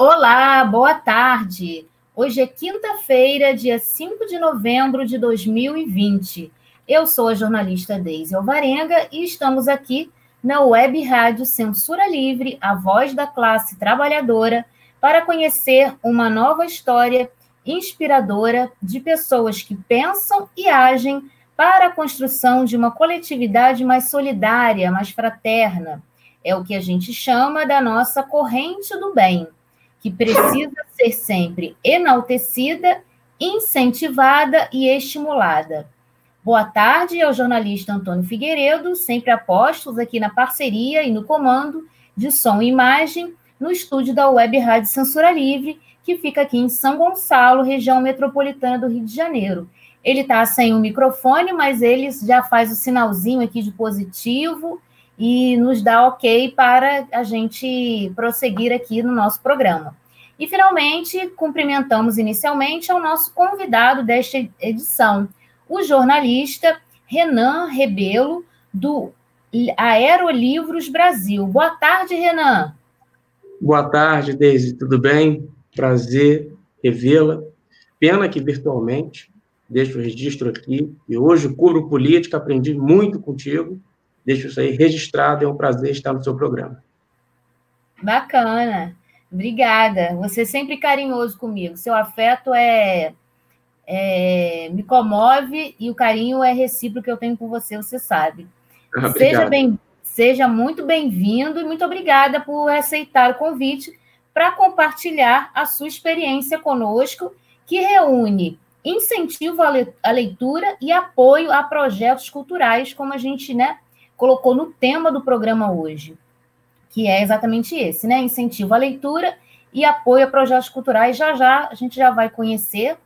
Olá, boa tarde. Hoje é quinta-feira, dia 5 de novembro de 2020. Eu sou a jornalista Deise Alvarenga e estamos aqui na Web Rádio Censura Livre, a voz da classe trabalhadora, para conhecer uma nova história inspiradora de pessoas que pensam e agem para a construção de uma coletividade mais solidária, mais fraterna. É o que a gente chama da nossa corrente do bem, que precisa ser sempre enaltecida, incentivada e estimulada. Boa tarde ao jornalista Antônio Figueiredo, sempre apostos aqui na parceria e no comando de som e imagem no estúdio da Web Rádio Censura Livre, que fica aqui em São Gonçalo, região metropolitana do Rio de Janeiro. Ele está sem o microfone, mas ele já faz o sinalzinho aqui de positivo e nos dá ok para a gente prosseguir aqui no nosso programa. E, finalmente, cumprimentamos inicialmente ao nosso convidado desta edição, o jornalista Renan Rebelo, do Aerolivros Brasil. Boa tarde, Renan. Boa tarde, Deise. Tudo bem? Prazer revê-la. Pena que virtualmente, deixo o registro aqui. E hoje cubro política, aprendi muito contigo. Deixo isso aí registrado. É um prazer estar no seu programa. Bacana. Obrigada. Você é sempre carinhoso comigo. Seu afeto é é, me comove e o carinho é recíproco que eu tenho por você, você sabe. Ah, seja, bem, seja muito bem-vindo e muito obrigada por aceitar o convite para compartilhar a sua experiência conosco, que reúne incentivo à leitura e apoio a projetos culturais, como a gente né, colocou no tema do programa hoje, que é exatamente esse, né? Incentivo à leitura e apoio a projetos culturais. Já já a gente já vai conhecer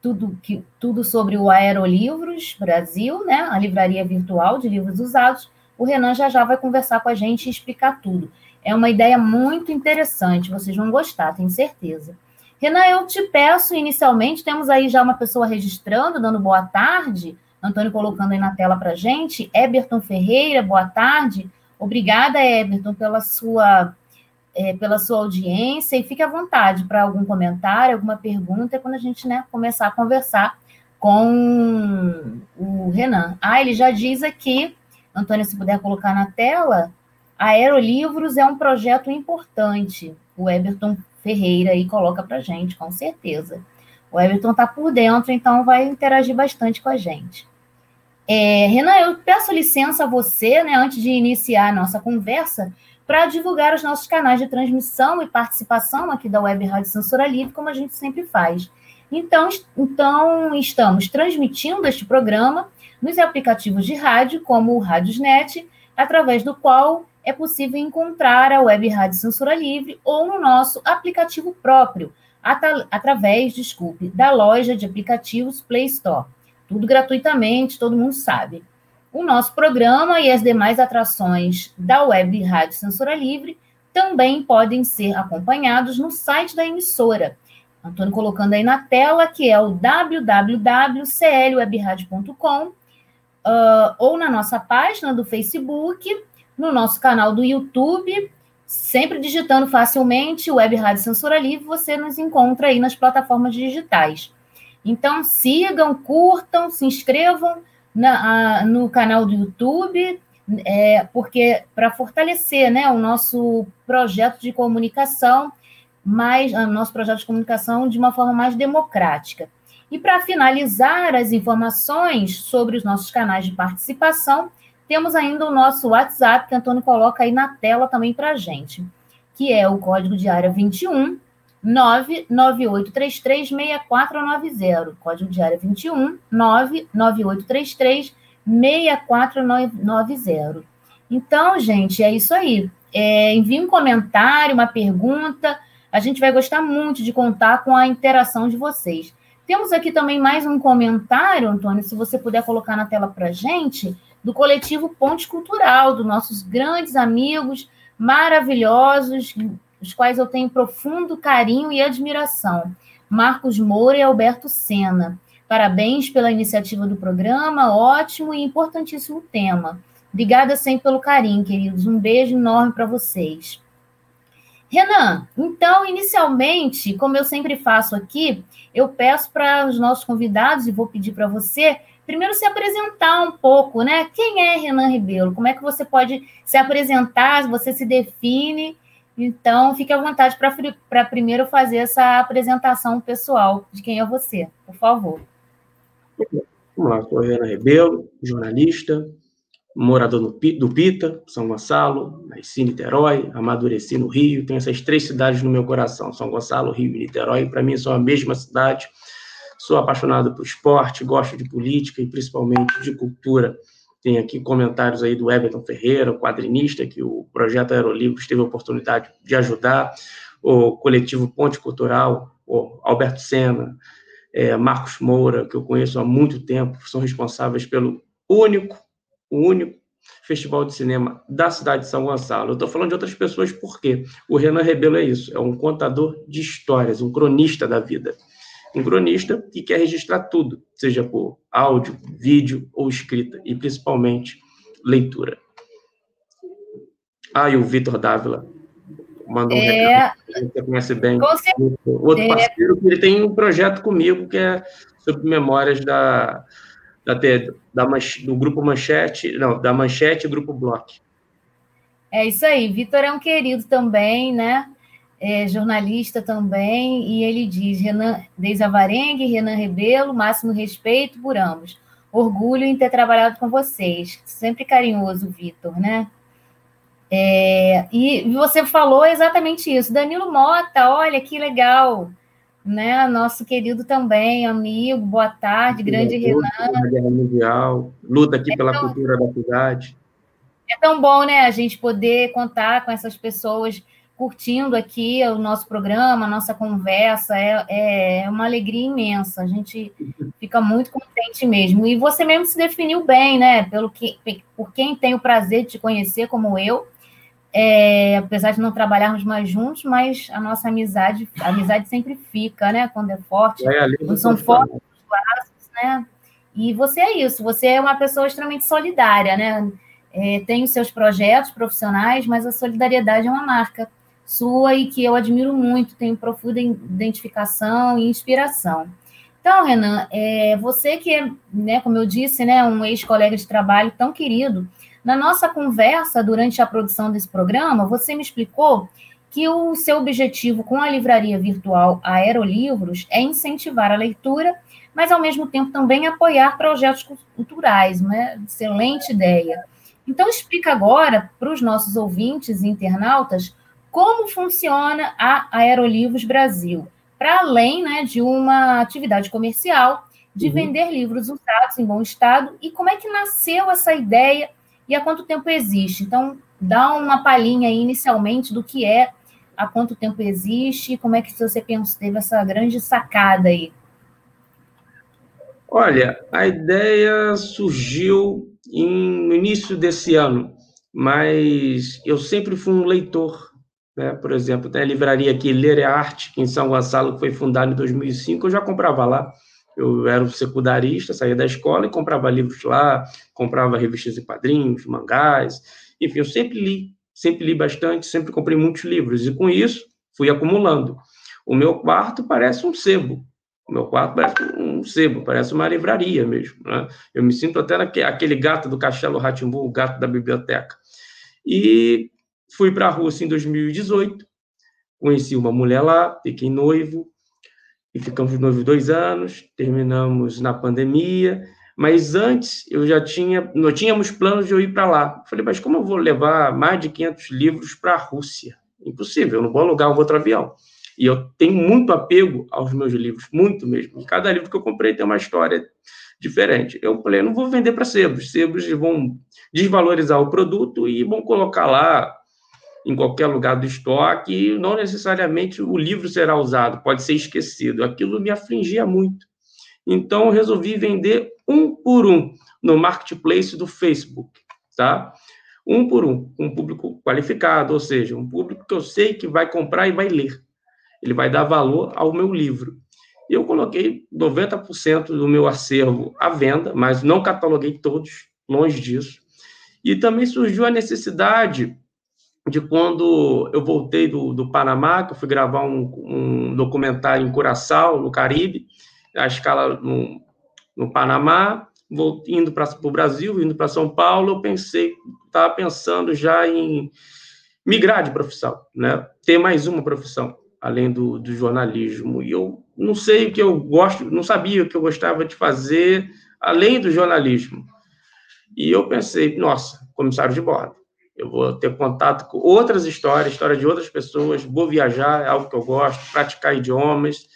tudo, que, tudo sobre o Aerolivros Brasil, né, a livraria virtual de livros usados. O Renan já já vai conversar com a gente e explicar tudo. É uma ideia muito interessante, vocês vão gostar, tenho certeza. Renan, eu te peço inicialmente, temos aí já uma pessoa registrando, dando boa tarde, Antônio colocando aí na tela para gente, Eberton Ferreira, boa tarde. Obrigada, Eberton, pela sua é, pela sua audiência e fique à vontade para algum comentário, alguma pergunta, quando a gente né, começar a conversar com o Renan. Ah, ele já diz aqui, Antônio, se puder colocar na tela, Aerolivros é um projeto importante. O Everton Ferreira aí coloca para gente, com certeza. O Everton está por dentro, então vai interagir bastante com a gente. É, Renan, eu peço licença a você, né, antes de iniciar a nossa conversa, para divulgar os nossos canais de transmissão e participação aqui da Web Rádio Censura Livre, como a gente sempre faz. Então, então estamos transmitindo este programa nos aplicativos de rádio, como o Radiosnet, através do qual é possível encontrar a Web Rádio Censura Livre ou no nosso aplicativo próprio, através, desculpe, da loja de aplicativos Play Store. Tudo gratuitamente, todo mundo sabe. O nosso programa e as demais atrações da Web Rádio Censura Livre também podem ser acompanhados no site da emissora. Antônio colocando aí na tela, que é o www.clwebradio.com uh, ou na nossa página do Facebook, no nosso canal do YouTube, sempre digitando facilmente Web Rádio Censura Livre, você nos encontra aí nas plataformas digitais. Então, sigam, curtam, se inscrevam, na, a, no canal do YouTube, é, porque para fortalecer né, o nosso projeto de comunicação, mais, o nosso projeto de comunicação de uma forma mais democrática. E para finalizar as informações sobre os nossos canais de participação, temos ainda o nosso WhatsApp, que o Antônio coloca aí na tela também para a gente, que é o código de área 21 998336490. Código de área 21 998336490. Então, gente, é isso aí. É, envie um comentário, uma pergunta. A gente vai gostar muito de contar com a interação de vocês. Temos aqui também mais um comentário, Antônio, se você puder colocar na tela para gente, do coletivo Ponte Cultural, dos nossos grandes amigos maravilhosos, dos quais eu tenho profundo carinho e admiração. Marcos Moura e Alberto Sena. Parabéns pela iniciativa do programa, ótimo e importantíssimo tema. Obrigada sempre pelo carinho, queridos. Um beijo enorme para vocês. Renan, então, inicialmente, como eu sempre faço aqui, eu peço para os nossos convidados, e vou pedir para você, primeiro se apresentar um pouco, né? Quem é Renan Rebelo? Como é que você pode se apresentar, você se define? Então, fique à vontade para primeiro fazer essa apresentação pessoal de quem é você, por favor. Vamos lá, sou Renan Rebelo, jornalista, morador do Pita, São Gonçalo, nasci em Niterói, amadureci no Rio, tenho essas três cidades no meu coração, São Gonçalo, Rio e Niterói, para mim são a mesma cidade, sou apaixonado por esporte, gosto de política e principalmente de cultura. Tem aqui comentários aí do Everton Ferreira, quadrinista, que o projeto Aerolivros teve a oportunidade de ajudar, o coletivo Ponte Cultural, o Alberto Sena, é, Marcos Moura, que eu conheço há muito tempo, são responsáveis pelo único o único festival de cinema da cidade de São Gonçalo. Eu estou falando de outras pessoas porque o Renan Rebelo é isso, é um contador de histórias, um cronista da vida. Um cronista que quer registrar tudo, seja por áudio, vídeo ou escrita, e principalmente leitura. Ah, e o Vitor Dávila mandou um é... recado, você conhece bem. Outro é. parceiro que ele tem um projeto comigo que é sobre memórias da, da, da, do grupo Manchete, não, da Manchete Grupo Bloco. É isso aí. Vitor é um querido também, né? É jornalista também, e ele diz: Renan Desavarengue, Renan Rebelo, máximo respeito por ambos. Orgulho em ter trabalhado com vocês. Sempre carinhoso, Vitor, né? É, e você falou exatamente isso. Danilo Mota, olha que legal né? Nosso querido também, amigo, boa tarde, grande Renan. Guerra Mundial, luta aqui é pela tão, cultura da cidade. É tão bom, né, a gente poder contar com essas pessoas curtindo aqui o nosso programa, a nossa conversa, é, é uma alegria imensa, a gente fica muito contente mesmo. E você mesmo se definiu bem, né, pelo que, por quem tem o prazer de te conhecer como eu, é, apesar de não trabalharmos mais juntos, mas a nossa amizade, a amizade sempre fica, né? Quando é forte, é, não são fortes os laços, né? E você é isso, você é uma pessoa extremamente solidária, né? É, tem os seus projetos profissionais, mas a solidariedade é uma marca sua e que eu admiro muito, tenho profunda identificação e inspiração. Então, Renan, é, você que é, né, como eu disse, né, um ex-colega de trabalho tão querido, na nossa conversa durante a produção desse programa, você me explicou que o seu objetivo com a livraria virtual Aerolivros é incentivar a leitura, mas ao mesmo tempo também apoiar projetos culturais, né? Excelente ideia. Então explica agora para os nossos ouvintes e internautas como funciona a Aerolivros Brasil, para além né, de uma atividade comercial de uhum. vender livros usados em bom estado e como é que nasceu essa ideia e há quanto tempo existe. Então, dá uma palhinha aí, inicialmente do que é, há quanto tempo existe e como é que você pensa, teve essa grande sacada aí. Olha, a ideia surgiu em, no início desse ano, mas eu sempre fui um leitor. Né? Por exemplo, tem a livraria aqui, Ler é Arte, em São Gonçalo, que foi fundada em 2005, eu já comprava lá eu era um secundarista, saía da escola e comprava livros lá, comprava revistas e quadrinhos, mangás, enfim, eu sempre li, sempre li bastante, sempre comprei muitos livros, e com isso fui acumulando. O meu quarto parece um sebo, o meu quarto parece um sebo, parece uma livraria mesmo. Né? Eu me sinto até aquele gato do Castelo Ratimbu, o gato da biblioteca. E fui para a Rússia em 2018, conheci uma mulher lá, fiquei noivo, e ficamos noivos dois anos, terminamos na pandemia, mas antes eu já tinha, nós tínhamos planos de eu ir para lá. Falei, mas como eu vou levar mais de 500 livros para a Rússia? Impossível, eu não vou alugar um outro avião. E eu tenho muito apego aos meus livros, muito mesmo. Cada livro que eu comprei tem uma história diferente. Eu falei, não vou vender para sebos. Sebos vão desvalorizar o produto e vão colocar lá em qualquer lugar do estoque, não necessariamente o livro será usado, pode ser esquecido. Aquilo me afligia muito. Então, eu resolvi vender um por um no marketplace do Facebook, tá? Um por um, um público qualificado, ou seja, um público que eu sei que vai comprar e vai ler. Ele vai dar valor ao meu livro. Eu coloquei 90% do meu acervo à venda, mas não cataloguei todos, longe disso. E também surgiu a necessidade de quando eu voltei do, do Panamá, que eu fui gravar um, um documentário em Curaçao, no Caribe, a escala no, no Panamá, vou, indo para o Brasil, indo para São Paulo, eu pensei, estava pensando já em migrar de profissão, né? ter mais uma profissão, além do, do jornalismo. E eu não sei o que eu gosto, não sabia o que eu gostava de fazer além do jornalismo. E eu pensei, nossa, comissário de bordo eu vou ter contato com outras histórias, história de outras pessoas, vou viajar, é algo que eu gosto, praticar idiomas.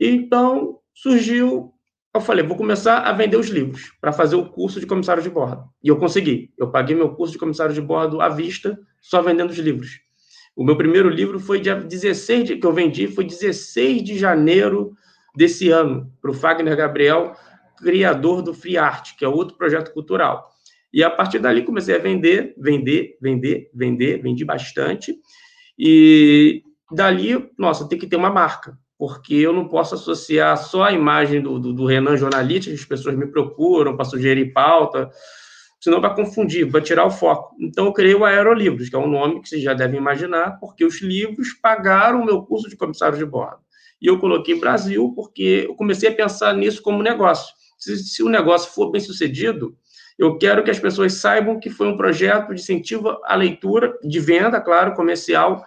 Então, surgiu, eu falei, vou começar a vender os livros para fazer o curso de comissário de bordo. E eu consegui. Eu paguei meu curso de comissário de bordo à vista, só vendendo os livros. O meu primeiro livro foi dia 16 de, que eu vendi, foi 16 de janeiro desse ano, para o Fagner Gabriel, criador do Free Art, que é outro projeto cultural. E a partir dali comecei a vender, vender, vender, vender, vendi bastante. E dali, nossa, tem que ter uma marca, porque eu não posso associar só a imagem do, do, do Renan jornalista, as pessoas me procuram para sugerir pauta, senão vai confundir, vai tirar o foco. Então, eu criei o Aerolivros, que é um nome que vocês já devem imaginar, porque os livros pagaram o meu curso de comissário de bordo. E eu coloquei Brasil porque eu comecei a pensar nisso como negócio. Se, se o negócio for bem sucedido, eu quero que as pessoas saibam que foi um projeto de incentivo à leitura, de venda, claro, comercial,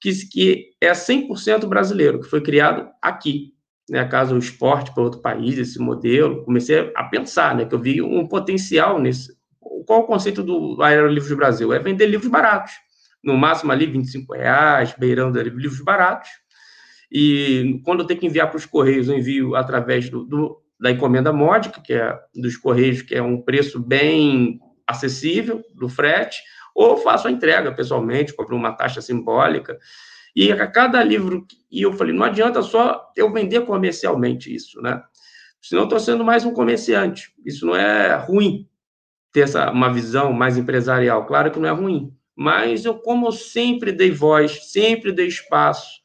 que, que é 100% brasileiro, que foi criado aqui. Né, caso o esporte para outro país, esse modelo, comecei a pensar, né, que eu vi um potencial nesse. Qual o conceito do Aerolivros do Brasil? É vender livros baratos, no máximo ali 25 reais, beirando ali, livros baratos. E quando eu tenho que enviar para os Correios, eu envio através do, do da encomenda módica, que é dos Correios, que é um preço bem acessível do frete, ou faço a entrega pessoalmente, cobro uma taxa simbólica. E a cada livro, e eu falei, não adianta só eu vender comercialmente isso, né? Senão estou sendo mais um comerciante. Isso não é ruim, ter essa, uma visão mais empresarial. Claro que não é ruim. Mas eu, como eu sempre dei voz, sempre dei espaço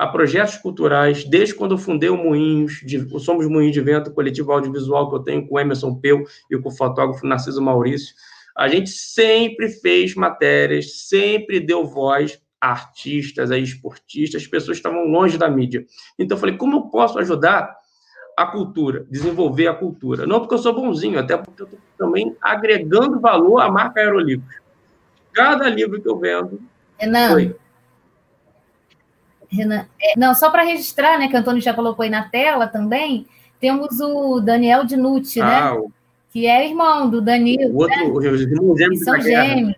a projetos culturais, desde quando eu fundei o Moinhos, de, o Somos Moinhos de Vento, coletivo audiovisual que eu tenho com o Emerson Peu e com o fotógrafo Narciso Maurício, a gente sempre fez matérias, sempre deu voz a artistas, a esportistas, as pessoas estavam longe da mídia. Então eu falei, como eu posso ajudar a cultura, desenvolver a cultura? Não porque eu sou bonzinho, até porque eu estou também agregando valor à marca Aerolivros. Cada livro que eu vendo... Renan, foi Renan. É, não, só para registrar, né, que o Antônio já colocou aí na tela também, temos o Daniel Dinucci, né? ah, né? O... Que é irmão do Danilo. O outro, né? os irmãos gêmeos. São gêmeos.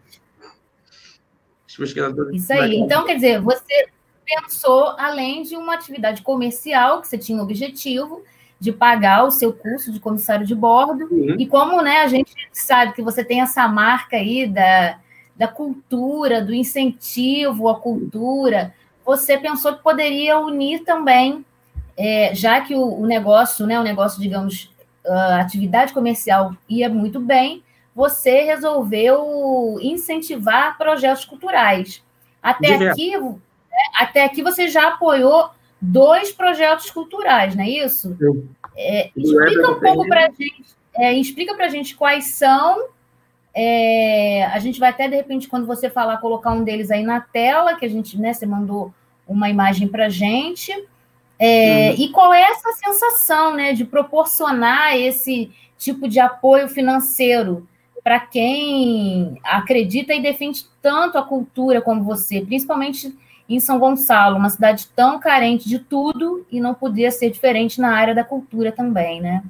Isso aí. Então, quer dizer, você pensou, além de uma atividade comercial, que você tinha o objetivo de pagar o seu curso de comissário de bordo, uhum. e como né, a gente sabe que você tem essa marca aí da, da cultura, do incentivo à cultura, você pensou que poderia unir também, é, já que o, o, negócio, né, o negócio, digamos, a atividade comercial ia muito bem, você resolveu incentivar projetos culturais. Até aqui, né, até aqui você já apoiou dois projetos culturais, não é isso? É, explica um pouco para gente, é, explica para a gente quais são é, a gente vai até, de repente, quando você falar, colocar um deles aí na tela, que a gente, né, você mandou uma imagem para a gente. É, uhum. E qual é essa sensação né, de proporcionar esse tipo de apoio financeiro para quem acredita e defende tanto a cultura como você, principalmente em São Gonçalo, uma cidade tão carente de tudo e não podia ser diferente na área da cultura também, né?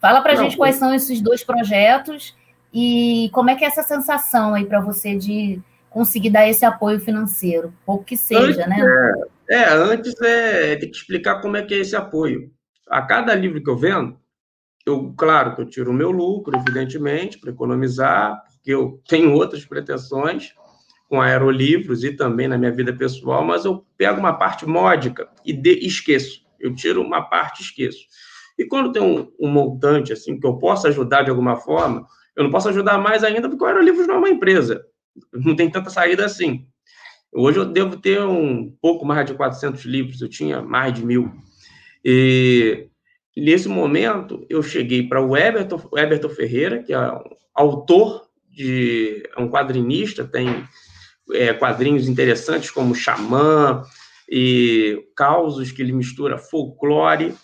Fala para a gente quais são esses dois projetos e como é que é essa sensação aí para você de conseguir dar esse apoio financeiro, pouco que seja, antes, né? É, é, antes é tem que explicar como é que é esse apoio. A cada livro que eu vendo, eu, claro que eu tiro o meu lucro, evidentemente, para economizar, porque eu tenho outras pretensões com aerolivros e também na minha vida pessoal, mas eu pego uma parte módica e de, esqueço. Eu tiro uma parte e esqueço. E quando tem um, um montante assim que eu possa ajudar de alguma forma, eu não posso ajudar mais ainda porque o Aerolivros não é uma empresa. Não tem tanta saída assim. Hoje eu devo ter um pouco mais de 400 livros, eu tinha mais de mil. E nesse momento eu cheguei para o Eberton, Eberton Ferreira, que é um autor de é um quadrinista, tem é, quadrinhos interessantes como Xamã e Causos, que ele mistura folclore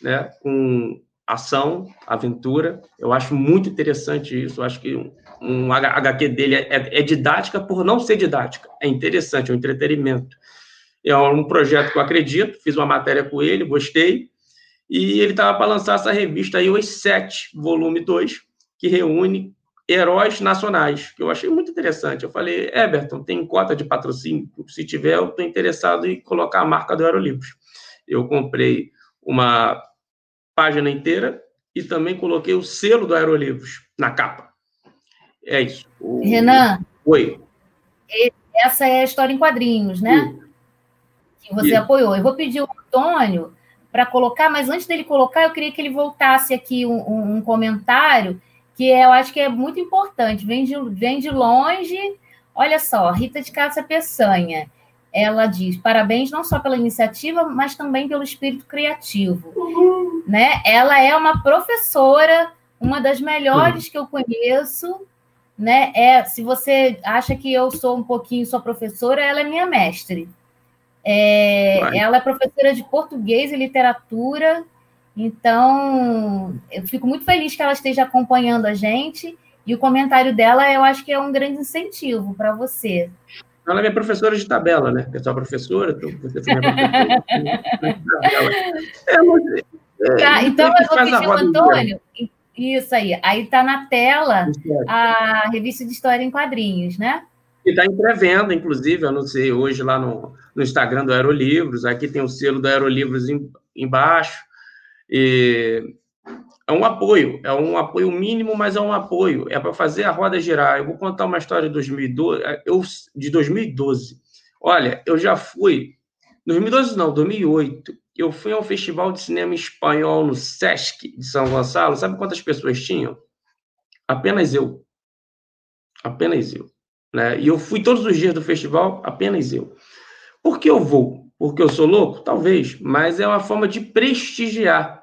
né, com ação, aventura. Eu acho muito interessante isso. Eu acho que um, um HQ dele é, é, é, didática por não ser didática. É interessante, é um entretenimento. É um projeto que eu acredito, fiz uma matéria com ele, gostei. E ele estava para lançar essa revista aí, Os Sete, volume 2, que reúne heróis nacionais, que eu achei muito interessante. Eu falei, Everton, tem cota de patrocínio? Se tiver, eu estou interessado em colocar a marca do Aerolivros. Eu comprei uma página inteira e também coloquei o selo do Aerolivros na capa. É isso. O... Renan. Oi. Essa é a história em quadrinhos, né? Sim. Que você Sim. apoiou. Eu vou pedir o Antônio para colocar, mas antes dele colocar, eu queria que ele voltasse aqui um, um, um comentário que eu acho que é muito importante. Vem de, vem de longe. Olha só, Rita de Cássia Peçanha. Ela diz: parabéns não só pela iniciativa, mas também pelo espírito criativo. Uhum. Né? Ela é uma professora, uma das melhores uhum. que eu conheço. Né? É, se você acha que eu sou um pouquinho sua professora, ela é minha mestre. É, ela é professora de português e literatura então, eu fico muito feliz que ela esteja acompanhando a gente. E o comentário dela, eu acho que é um grande incentivo para você. Ela é minha professora de tabela, né? Sou professora, então você é é, tá, então, eu vou pedir ao Antônio. Isso aí. Aí está na tela a revista de história em quadrinhos, né? E está em pré-venda, inclusive, eu não sei, hoje lá no, no Instagram do Aerolivros. Aqui tem o selo do Aerolivros em, embaixo. E é um apoio, é um apoio mínimo, mas é um apoio. É para fazer a roda girar. Eu vou contar uma história de 2012, é, eu, de 2012. Olha, eu já fui, 2012 não, 2008, eu fui a um festival de cinema espanhol no Sesc de São Gonçalo. Sabe quantas pessoas tinham? Apenas eu. Apenas eu. Né? E eu fui todos os dias do festival, apenas eu. Por que eu vou? porque eu sou louco? Talvez, mas é uma forma de prestigiar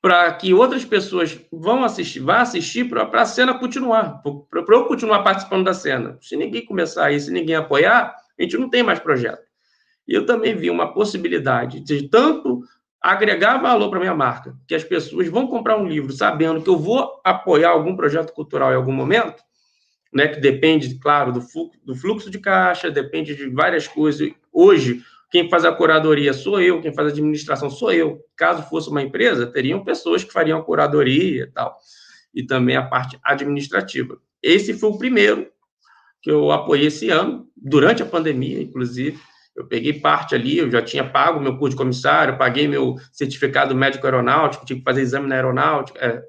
para que outras pessoas vão assistir, vá assistir para a cena continuar, para eu continuar participando da cena. Se ninguém começar aí, se ninguém apoiar, a gente não tem mais projeto. E eu também vi uma possibilidade de tanto agregar valor para minha marca, que as pessoas vão comprar um livro sabendo que eu vou apoiar algum projeto cultural em algum momento, né, que depende, claro, do do fluxo de caixa, depende de várias coisas. Hoje, quem faz a curadoria sou eu, quem faz a administração sou eu. Caso fosse uma empresa, teriam pessoas que fariam a curadoria e tal, e também a parte administrativa. Esse foi o primeiro que eu apoiei esse ano, durante a pandemia, inclusive. Eu peguei parte ali, eu já tinha pago meu curso de comissário, paguei meu certificado médico aeronáutico, tive que fazer exame na aeronáutica, é,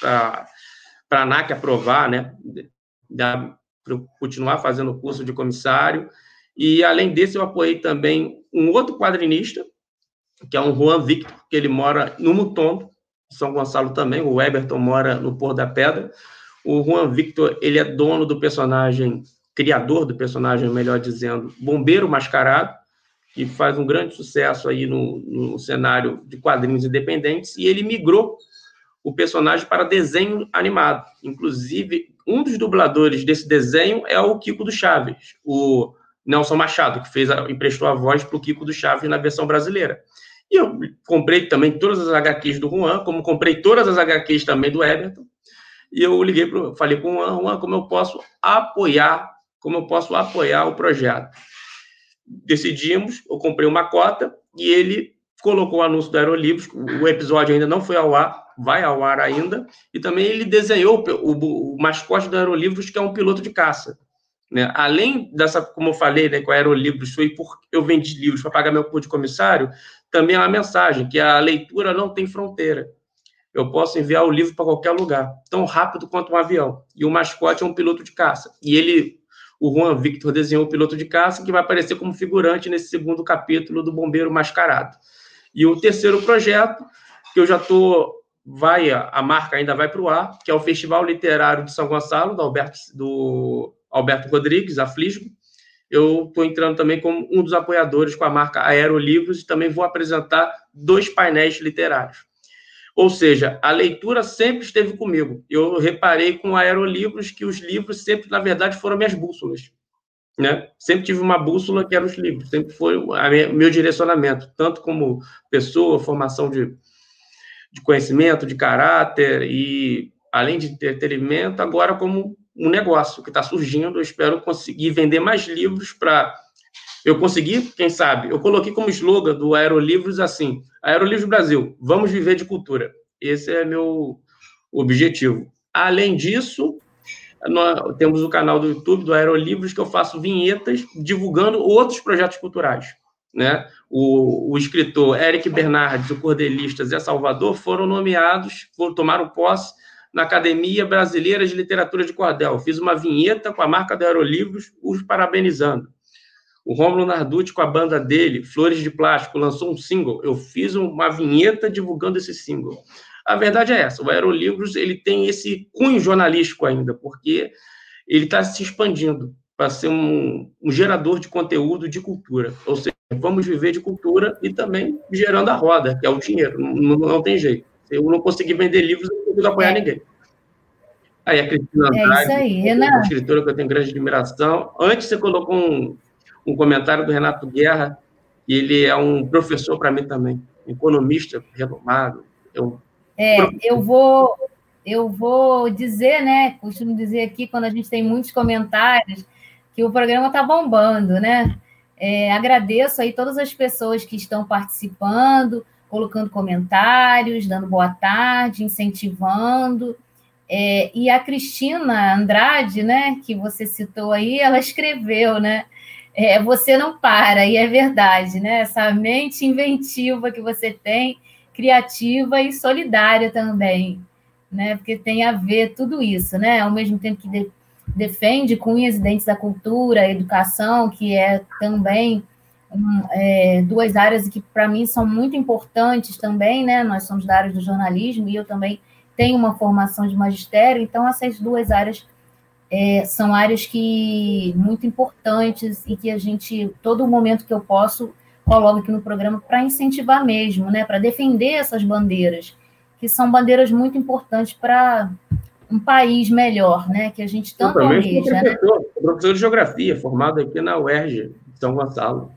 para a ANAC aprovar, né? para continuar fazendo o curso de comissário. E, além desse, eu apoiei também um outro quadrinista, que é um Juan Victor, que ele mora no Mutombo, São Gonçalo também, o Eberton mora no Pôr da Pedra. O Juan Victor, ele é dono do personagem, criador do personagem, melhor dizendo, Bombeiro Mascarado, que faz um grande sucesso aí no, no cenário de quadrinhos independentes, e ele migrou o personagem para desenho animado. Inclusive, um dos dubladores desse desenho é o Kiko do Chaves, o Nelson Machado, que fez a, emprestou a voz para o Kiko do Chaves na versão brasileira. E eu comprei também todas as HQs do Juan, como comprei todas as HQs também do Everton. E eu liguei para falei com o Juan, Juan, como eu posso apoiar, como eu posso apoiar o projeto. Decidimos, eu comprei uma cota e ele colocou o anúncio do Aerolivros, o episódio ainda não foi ao ar, vai ao ar ainda, e também ele desenhou o, o, o mascote do Aerolivros, que é um piloto de caça. Né? Além dessa, como eu falei, né, eu era o livro, foi por eu vendi livros para pagar meu curso de comissário, também é uma mensagem que a leitura não tem fronteira. Eu posso enviar o livro para qualquer lugar, tão rápido quanto um avião. E o mascote é um piloto de caça. E ele, o Juan Victor, desenhou o piloto de caça que vai aparecer como figurante nesse segundo capítulo do Bombeiro Mascarado. E o terceiro projeto, que eu já estou vai a marca ainda vai para o ar, que é o Festival Literário de São Gonçalo, do Alberto, do Alberto Rodrigues, a. Eu estou entrando também como um dos apoiadores com a marca Aerolivros e também vou apresentar dois painéis literários. Ou seja, a leitura sempre esteve comigo. Eu reparei com Aerolivros que os livros sempre, na verdade, foram minhas bússolas. né? Sempre tive uma bússola que era os livros, sempre foi o meu direcionamento, tanto como pessoa, formação de, de conhecimento, de caráter e além de entretenimento, agora como um negócio que está surgindo. Eu espero conseguir vender mais livros para eu conseguir, quem sabe, eu coloquei como slogan do Aerolivros assim: Aerolivros Brasil, vamos viver de cultura. Esse é meu objetivo. Além disso, nós temos o canal do YouTube do Aerolivros que eu faço vinhetas divulgando outros projetos culturais. Né? O, o escritor Eric Bernardes, o cordelista Zé Salvador foram nomeados, foram, tomaram posse na Academia Brasileira de Literatura de Cordel. Fiz uma vinheta com a marca do Aerolivros, os parabenizando. O Rômulo Narducci, com a banda dele, Flores de Plástico, lançou um single. Eu fiz uma vinheta divulgando esse single. A verdade é essa, o Aerolivros ele tem esse cunho jornalístico ainda, porque ele está se expandindo para ser um, um, gerador de conteúdo de cultura. Ou seja, vamos viver de cultura e também gerando a roda, que é o dinheiro. Não, não tem jeito. Eu não conseguir vender livros, eu não consigo apoiar é. ninguém. Aí a Cristina Andrade, é isso aí, Renan. escritora que eu tenho grande admiração. Antes você colocou um, um comentário do Renato Guerra, e ele é um professor para mim também, economista renomado. Eu, é, eu vou eu vou dizer, né? Costumo dizer aqui quando a gente tem muitos comentários que o programa está bombando, né? É, agradeço aí todas as pessoas que estão participando, colocando comentários, dando boa tarde, incentivando. É, e a Cristina Andrade, né, que você citou aí, ela escreveu, né? É, você não para, e é verdade, né? Essa mente inventiva que você tem, criativa e solidária também, né? Porque tem a ver tudo isso, né? Ao mesmo tempo que de, defende cunhas e dentes da cultura, a educação, que é também é, duas áreas que para mim são muito importantes também, né? Nós somos da área do jornalismo e eu também tenho uma formação de magistério, então essas duas áreas é, são áreas que muito importantes e que a gente, todo momento que eu posso, coloco aqui no programa para incentivar mesmo, né? Para defender essas bandeiras, que são bandeiras muito importantes para um país melhor, né? Que a gente tanto almeja. Professor, né? professor de geografia, formado aqui na UERJ, São Gonçalo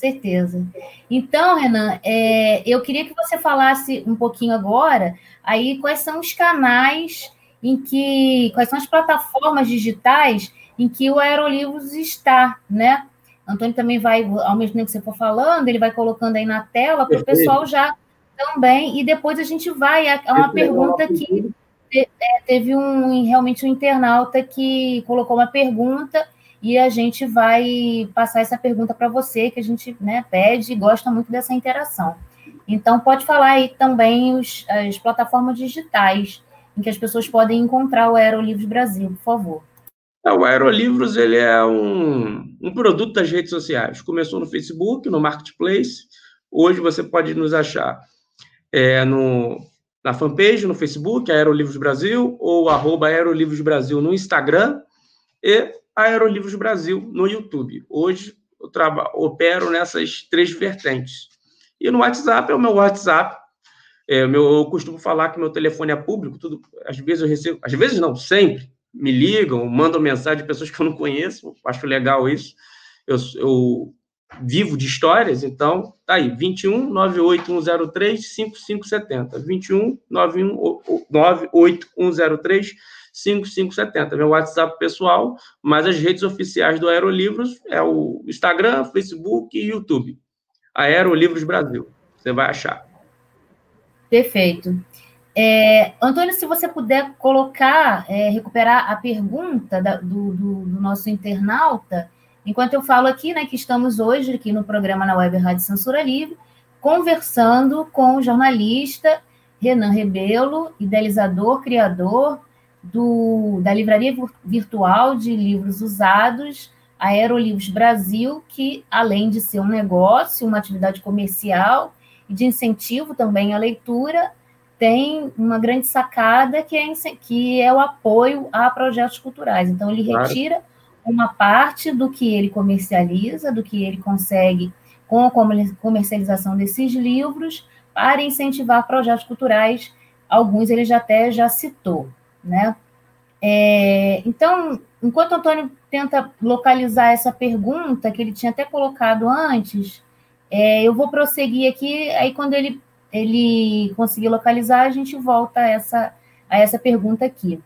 certeza. Então, Renan, é, eu queria que você falasse um pouquinho agora aí quais são os canais em que, quais são as plataformas digitais em que o Aerolivros está, né? Antônio também vai, ao mesmo tempo que você for falando, ele vai colocando aí na tela para o pessoal já também, e depois a gente vai a, a uma pergunta que é, teve um realmente um internauta que colocou uma pergunta e a gente vai passar essa pergunta para você, que a gente né, pede e gosta muito dessa interação. Então, pode falar aí também os, as plataformas digitais em que as pessoas podem encontrar o Aerolivros Brasil, por favor. É, o Aerolivros ele é um, um produto das redes sociais. Começou no Facebook, no Marketplace. Hoje você pode nos achar é, no, na fanpage, no Facebook, Aerolivros Brasil, ou arroba Aerolivros Brasil no Instagram. E Aerolivros Brasil no YouTube. Hoje eu opero nessas três vertentes. E no WhatsApp é o meu WhatsApp. É, meu, eu costumo falar que meu telefone é público, tudo, às vezes eu recebo, às vezes não, sempre me ligam, mandam mensagem de pessoas que eu não conheço, acho legal isso. Eu, eu vivo de histórias, então tá aí, 21 98103 5570. 21 98103 5570, meu WhatsApp pessoal, mas as redes oficiais do Aerolivros é o Instagram, Facebook e YouTube. Aerolivros Brasil. Você vai achar. Perfeito. É, Antônio, se você puder colocar, é, recuperar a pergunta da, do, do, do, nosso internauta, enquanto eu falo aqui, né, que estamos hoje aqui no programa na Web Rádio Censura Livre, conversando com o jornalista Renan Rebelo, idealizador, criador do, da Livraria Virtual de Livros Usados, Aerolivros Brasil, que, além de ser um negócio, uma atividade comercial e de incentivo também à leitura, tem uma grande sacada que é, que é o apoio a projetos culturais. Então, ele claro. retira uma parte do que ele comercializa, do que ele consegue com a comercialização desses livros, para incentivar projetos culturais. Alguns ele já até já citou né? É, então, enquanto Antônio tenta localizar essa pergunta que ele tinha até colocado antes. É, eu vou prosseguir aqui, aí quando ele, ele conseguir localizar, a gente volta a essa, a essa pergunta aqui.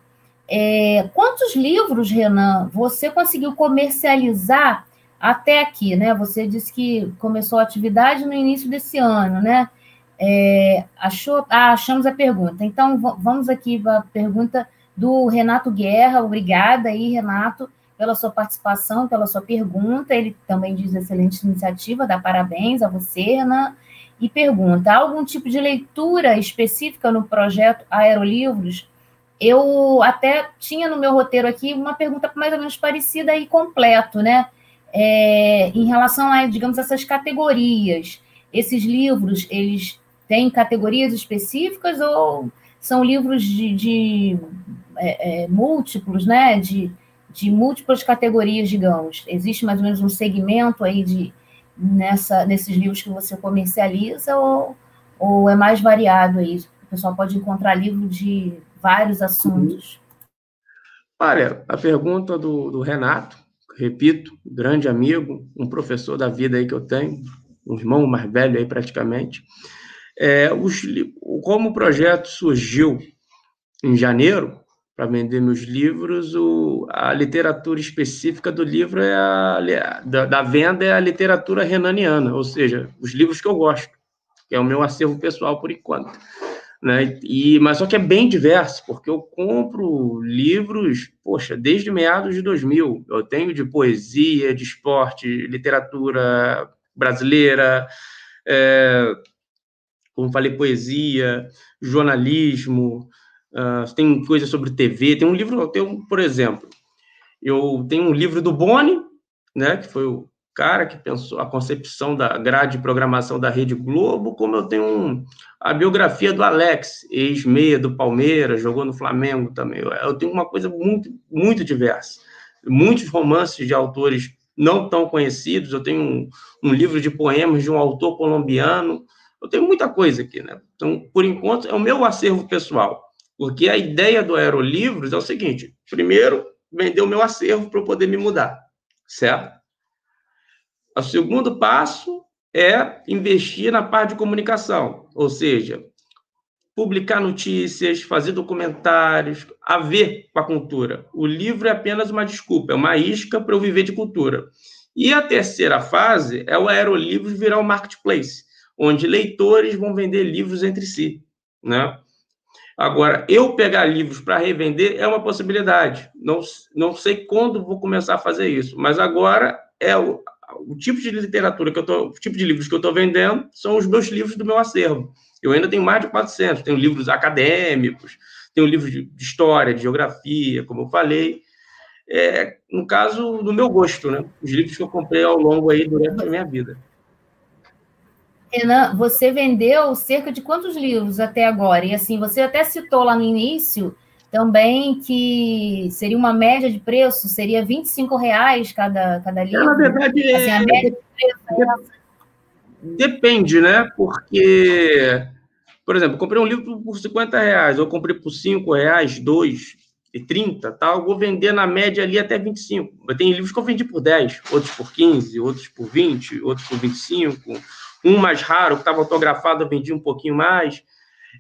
É, quantos livros, Renan, você conseguiu comercializar até aqui, né? Você disse que começou a atividade no início desse ano, né? É, achou, ah, achamos a pergunta. Então, vamos aqui para a pergunta do Renato Guerra. Obrigada aí, Renato, pela sua participação, pela sua pergunta. Ele também diz excelente iniciativa, dá parabéns a você, Renan. E pergunta: há algum tipo de leitura específica no projeto Aerolivros? Eu até tinha no meu roteiro aqui uma pergunta mais ou menos parecida e completo, né? É, em relação a, digamos, essas categorias. Esses livros, eles têm categorias específicas ou são livros de, de é, é, múltiplos, né? De, de múltiplas categorias, digamos. Existe mais ou menos um segmento aí de nessa, nesses livros que você comercializa ou, ou é mais variado aí? O pessoal pode encontrar livro de vários assuntos. Olha, a pergunta do, do Renato, repito, grande amigo, um professor da vida aí que eu tenho, um irmão mais velho aí praticamente. É, os, como o projeto surgiu em janeiro, para vender meus livros, o, a literatura específica do livro é a, da, da, venda é a literatura renaniana, ou seja, os livros que eu gosto, que é o meu acervo pessoal por enquanto. Né? E, mas só que é bem diverso, porque eu compro livros, poxa, desde meados de 2000. Eu tenho de poesia, de esporte, literatura brasileira, é, como falei, poesia, jornalismo, uh, tem coisa sobre TV, tem um livro, tem um, por exemplo, eu tenho um livro do Boni, né, que foi o cara que pensou a concepção da grade de programação da Rede Globo, como eu tenho um, a biografia do Alex, ex-meia do Palmeiras, jogou no Flamengo também. Eu tenho uma coisa muito, muito diversa. Muitos romances de autores não tão conhecidos, eu tenho um, um livro de poemas de um autor colombiano, eu tenho muita coisa aqui, né? Então, por enquanto, é o meu acervo pessoal. Porque a ideia do Aerolivros é o seguinte: primeiro, vender o meu acervo para eu poder me mudar, certo? O segundo passo é investir na parte de comunicação, ou seja, publicar notícias, fazer documentários, a ver com a cultura. O livro é apenas uma desculpa, é uma isca para eu viver de cultura. E a terceira fase é o Aerolivros virar um marketplace, onde leitores vão vender livros entre si, né? Agora, eu pegar livros para revender é uma possibilidade. Não, não sei quando vou começar a fazer isso, mas agora é o, o tipo de literatura que eu tô, o tipo de livros que eu estou vendendo são os meus livros do meu acervo. Eu ainda tenho mais de 400, tenho livros acadêmicos, tenho livros de, história, de geografia, como eu falei. É, no caso, do meu gosto, né? Os livros que eu comprei ao longo aí durante a minha vida. Renan, você vendeu cerca de quantos livros até agora? E assim, você até citou lá no início também que seria uma média de preço, seria 25 reais cada, cada livro. É, na verdade, assim, a média de preço depende, né? Porque, por exemplo, comprei um livro por 50 reais, eu comprei por 5 reais, 2 e 30, tal, eu vou vender na média ali até 25. Tem livros que eu vendi por 10, outros por 15, outros por 20, outros por 25 um mais raro, que estava autografado, eu vendi um pouquinho mais.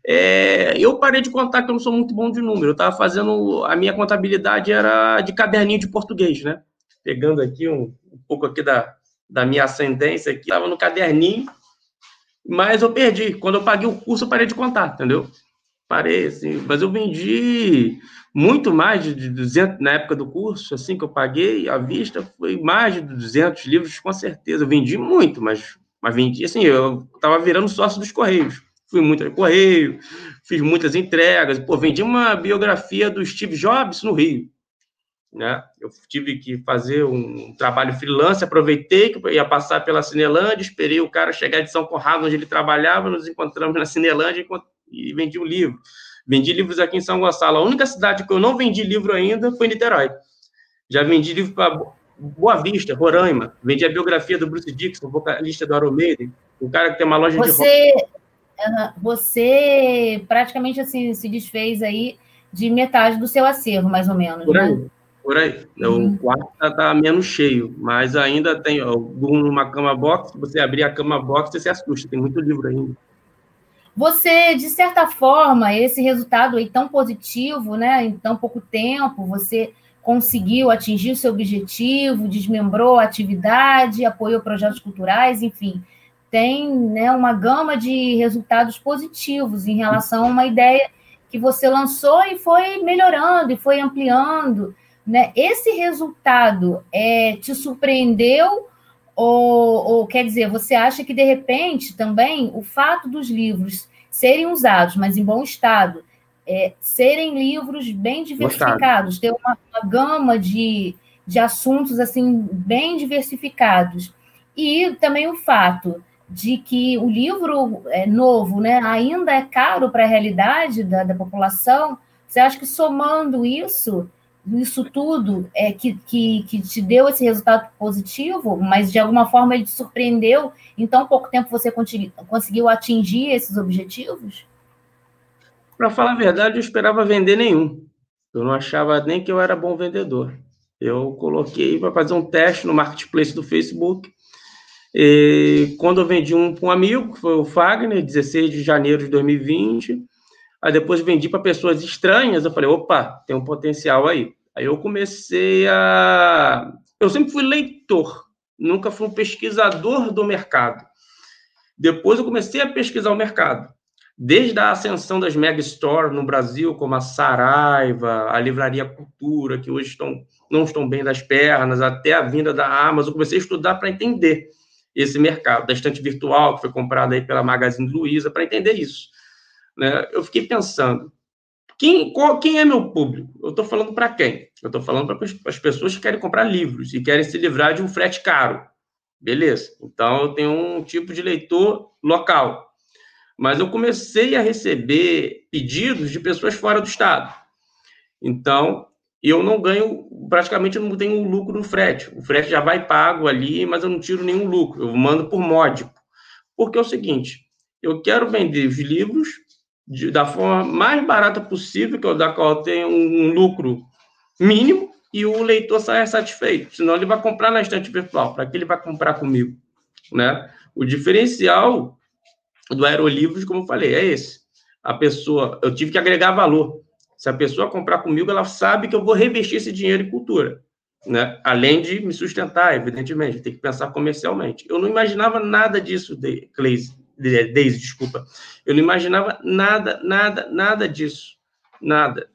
É, eu parei de contar que eu não sou muito bom de número. Eu estava fazendo. A minha contabilidade era de caderninho de português, né? Pegando aqui um, um pouco aqui da, da minha ascendência aqui, estava no caderninho, mas eu perdi. Quando eu paguei o curso, eu parei de contar, entendeu? Parei, assim, mas eu vendi muito mais de 200 na época do curso, assim que eu paguei à vista, foi mais de 200 livros, com certeza. Eu vendi muito, mas mas vendi, assim, eu estava virando sócio dos Correios. Fui muito no Correio, fiz muitas entregas. Pô, vendi uma biografia do Steve Jobs no Rio. Né? Eu tive que fazer um trabalho freelance, aproveitei que ia passar pela Cinelândia, esperei o cara chegar de São Conrado, onde ele trabalhava, nos encontramos na Cinelândia e vendi um livro. Vendi livros aqui em São Gonçalo. A única cidade que eu não vendi livro ainda foi Niterói. Já vendi livro para Boa Vista, Roraima. Vendi a biografia do Bruce Dixon, vocalista do Iron Maiden, o cara que tem uma loja você, de roupa. Você praticamente assim se desfez aí de metade do seu acervo, mais ou menos, Por né? Por aí. Uhum. O quarto está tá menos cheio, mas ainda tem. Durmo numa cama box, você abrir a cama box, você se assusta, tem muito livro ainda. Você, de certa forma, esse resultado aí tão positivo, né, em tão pouco tempo, você conseguiu atingir o seu objetivo, desmembrou a atividade, apoiou projetos culturais, enfim, tem né, uma gama de resultados positivos em relação a uma ideia que você lançou e foi melhorando e foi ampliando. Né? Esse resultado é, te surpreendeu? Ou, ou quer dizer, você acha que de repente também o fato dos livros serem usados, mas em bom estado, é, serem livros bem diversificados, ter uma, uma gama de, de assuntos assim bem diversificados. E também o fato de que o livro é novo né, ainda é caro para a realidade da, da população, você acha que somando isso, isso tudo é que, que, que te deu esse resultado positivo, mas de alguma forma ele te surpreendeu, em tão pouco tempo você conseguiu atingir esses objetivos? Para falar a verdade, eu esperava vender nenhum. Eu não achava nem que eu era bom vendedor. Eu coloquei para fazer um teste no marketplace do Facebook. E quando eu vendi um para um amigo, que foi o Fagner, 16 de janeiro de 2020, Aí depois vendi para pessoas estranhas. Eu falei, opa, tem um potencial aí. Aí eu comecei a. Eu sempre fui leitor, nunca fui um pesquisador do mercado. Depois eu comecei a pesquisar o mercado. Desde a ascensão das mega stores no Brasil, como a Saraiva, a Livraria Cultura, que hoje estão, não estão bem das pernas, até a vinda da Amazon, eu comecei a estudar para entender esse mercado, da estante virtual, que foi comprada aí pela Magazine Luiza, para entender isso né, eu fiquei pensando, quem, qual, quem é meu público? Eu estou falando para quem? Eu estou falando para as pessoas que querem comprar livros e querem se livrar de um frete caro. Beleza. Então, eu tenho um tipo de leitor local. Mas eu comecei a receber pedidos de pessoas fora do estado. Então, eu não ganho, praticamente eu não tenho lucro no frete. O frete já vai pago ali, mas eu não tiro nenhum lucro. Eu mando por módico. Porque é o seguinte, eu quero vender os livros de, da forma mais barata possível, que é o da qual tem um, um lucro mínimo e o leitor saia satisfeito. Senão ele vai comprar na estante virtual. Para que ele vai comprar comigo? Né? O diferencial do Aerolivros, como eu falei, é esse. A pessoa, eu tive que agregar valor. Se a pessoa comprar comigo, ela sabe que eu vou revestir esse dinheiro em cultura. Né? Além de me sustentar, evidentemente, tem que pensar comercialmente. Eu não imaginava nada disso, de. Daisy, desculpa. Eu não imaginava nada, nada, nada disso. Nada.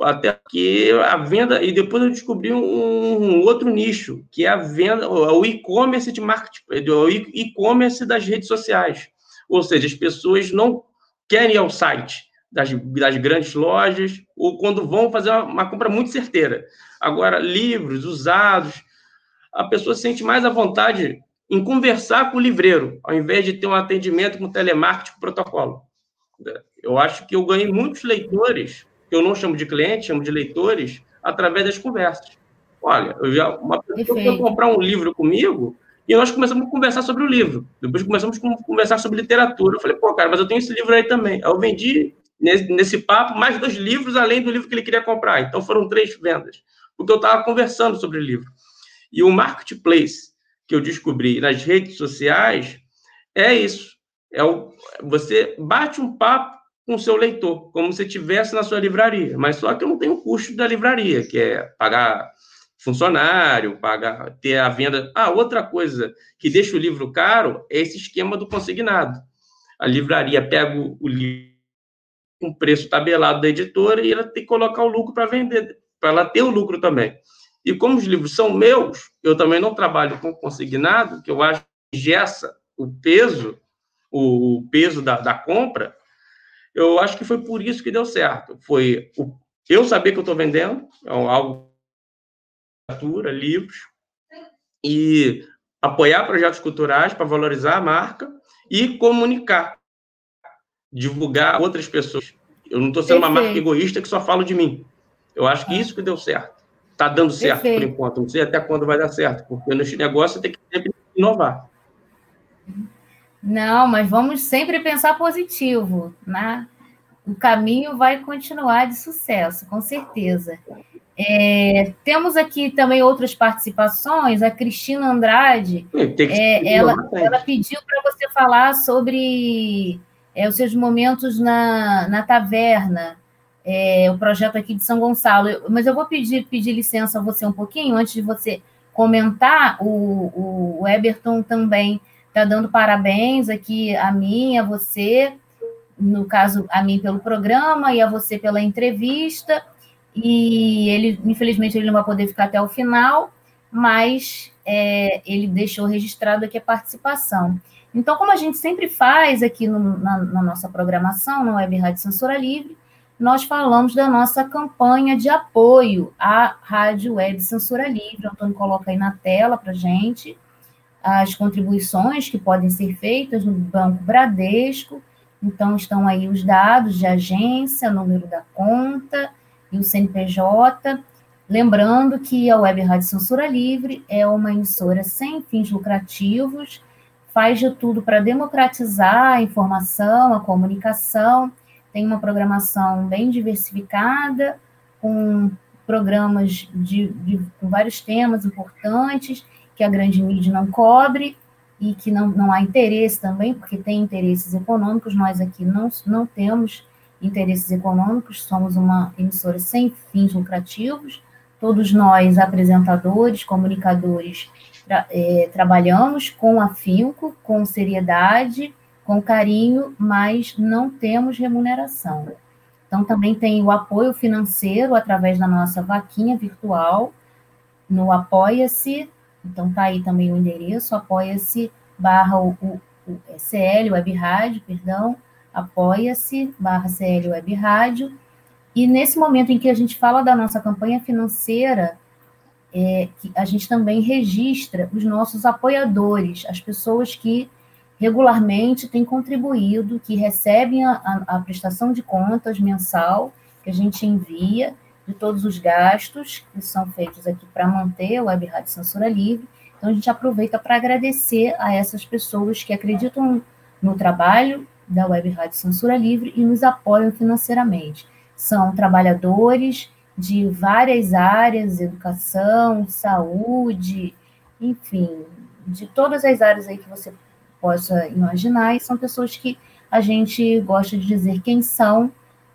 Até que a venda, e depois eu descobri um, um outro nicho, que é a venda, o e-commerce de marketing, o e-commerce das redes sociais. Ou seja, as pessoas não querem ir ao site das, das grandes lojas, ou quando vão fazer uma, uma compra muito certeira. Agora, livros usados, a pessoa se sente mais à vontade em conversar com o livreiro, ao invés de ter um atendimento com telemarketing protocolo. Eu acho que eu ganhei muitos leitores, que eu não chamo de clientes, chamo de leitores, através das conversas. Olha, eu já, uma pessoa foi comprar um livro comigo e nós começamos a conversar sobre o livro. Depois começamos a conversar sobre literatura. Eu falei, pô, cara, mas eu tenho esse livro aí também. Aí eu vendi nesse, nesse papo mais dois livros, além do livro que ele queria comprar. Então foram três vendas, porque eu estava conversando sobre o livro. E o marketplace, que eu descobri nas redes sociais é isso. É o, você bate um papo com o seu leitor, como se estivesse na sua livraria, mas só que eu não tenho o custo da livraria, que é pagar funcionário, pagar, ter a venda. Ah, outra coisa que deixa o livro caro é esse esquema do consignado. A livraria pega o livro com preço tabelado da editora e ela tem que colocar o lucro para vender, para ela ter o lucro também. E como os livros são meus, eu também não trabalho com consignado, que eu acho que gessa o peso, o peso da, da compra, eu acho que foi por isso que deu certo. Foi o, eu saber que eu estou vendendo, é algo livros, e apoiar projetos culturais para valorizar a marca e comunicar, divulgar outras pessoas. Eu não estou sendo Perfeito. uma marca egoísta que só falo de mim. Eu acho que isso que deu certo está dando certo Perfeito. por enquanto. Não sei até quando vai dar certo, porque nesse negócio tem que sempre inovar. Não, mas vamos sempre pensar positivo, né? O caminho vai continuar de sucesso, com certeza. É, temos aqui também outras participações. A Cristina Andrade, é, ela, ela, pediu para você falar sobre é, os seus momentos na, na taverna, é, o projeto aqui de São Gonçalo. Mas eu vou pedir, pedir licença a você um pouquinho, antes de você comentar. O, o Eberton também está dando parabéns aqui a mim, a você, no caso, a mim pelo programa e a você pela entrevista. E ele, infelizmente, ele não vai poder ficar até o final, mas é, ele deixou registrado aqui a participação. Então, como a gente sempre faz aqui no, na, na, nossa programação, no Web Rádio Censura Livre, nós falamos da nossa campanha de apoio à Rádio Web Censura Livre. O Antônio coloca aí na tela para gente as contribuições que podem ser feitas no Banco Bradesco. Então, estão aí os dados de agência, número da conta, e o CNPJ. Lembrando que a Web Rádio Censura Livre é uma emissora sem fins lucrativos, faz de tudo para democratizar a informação, a comunicação, tem uma programação bem diversificada, com programas de, de, com vários temas importantes que a grande mídia não cobre e que não, não há interesse também, porque tem interesses econômicos, nós aqui não, não temos interesses econômicos, somos uma emissora sem fins lucrativos, todos nós, apresentadores, comunicadores, tra é, trabalhamos com afinco, com seriedade, com carinho, mas não temos remuneração. Então, também tem o apoio financeiro através da nossa vaquinha virtual, no Apoia-se, então tá aí também o endereço, apoia-se barra o, o, o CL Web Rádio, perdão, apoia-se barra CL Web Rádio. E nesse momento em que a gente fala da nossa campanha financeira, é, que a gente também registra os nossos apoiadores, as pessoas que regularmente têm contribuído, que recebem a, a, a prestação de contas mensal que a gente envia de todos os gastos que são feitos aqui para manter a Web Rádio Censura Livre. Então, a gente aproveita para agradecer a essas pessoas que acreditam no trabalho da Web Rádio Censura Livre e nos apoiam financeiramente. São trabalhadores de várias áreas, educação, saúde, enfim, de todas as áreas aí que você possa imaginar, e são pessoas que a gente gosta de dizer quem são,